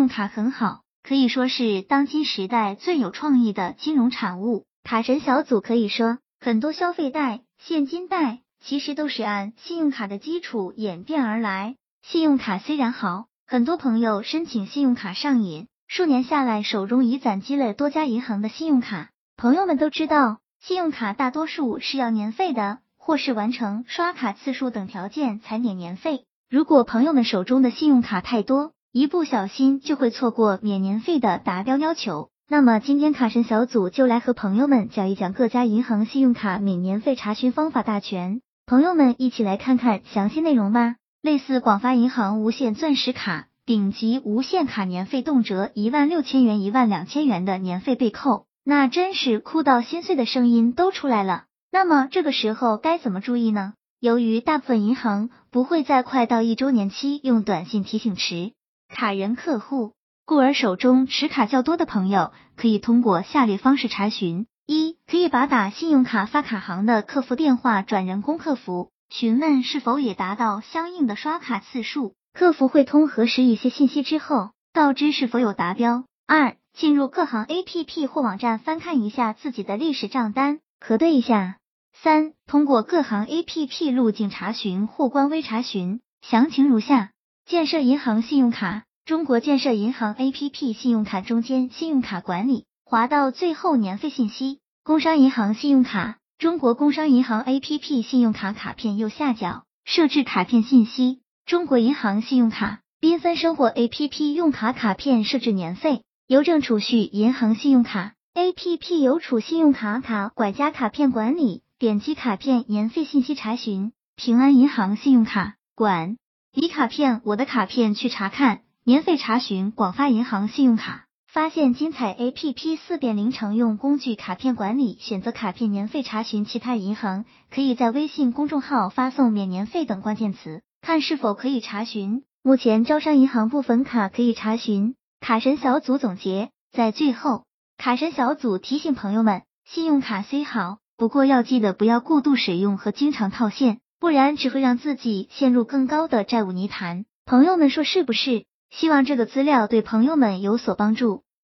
用卡很好，可以说是当今时代最有创意的金融产物。卡神小组可以说，很多消费贷、现金贷其实都是按信用卡的基础演变而来。信用卡虽然好，很多朋友申请信用卡上瘾，数年下来手中已攒积了多家银行的信用卡。朋友们都知道，信用卡大多数是要年费的，或是完成刷卡次数等条件才免年费。如果朋友们手中的信用卡太多，一不小心就会错过免年费的达标要求。那么今天卡神小组就来和朋友们讲一讲各家银行信用卡免年费查询方法大全。朋友们一起来看看详细内容吧。类似广发银行无限钻石卡、顶级无限卡年费动辄一万六千元、一万两千元的年费被扣。那真是哭到心碎的声音都出来了。那么这个时候该怎么注意呢？由于大部分银行不会在快到一周年期用短信提醒持卡人客户，故而手中持卡较多的朋友可以通过下列方式查询：一、可以把打信用卡发卡行的客服电话转人工客服，询问是否也达到相应的刷卡次数，客服会通核实一些信息之后，告知是否有达标。二进入各行 A P P 或网站翻看一下自己的历史账单，核对一下。三、通过各行 A P P 路径查询或官微查询，详情如下：建设银行信用卡，中国建设银行 A P P 信用卡中间信用卡管理，滑到最后年费信息。工商银行信用卡，中国工商银行 A P P 信用卡卡片右下角设置卡片信息。中国银行信用卡，缤纷生活 A P P 用卡卡片设置年费。邮政储蓄银行信用卡 A P P 邮储信用卡卡管家卡片管理，点击卡片年费信息查询。平安银行信用卡管你卡片，我的卡片去查看年费查询。广发银行信用卡发现精彩 A P P 四点零常用工具卡片管理，选择卡片年费查询。其他银行可以在微信公众号发送免年费等关键词，看是否可以查询。目前招商银行部分卡可以查询。卡神小组总结，在最后，卡神小组提醒朋友们，信用卡虽好，不过要记得不要过度使用和经常套现，不然只会让自己陷入更高的债务泥潭。朋友们说是不是？希望这个资料对朋友们有所帮助。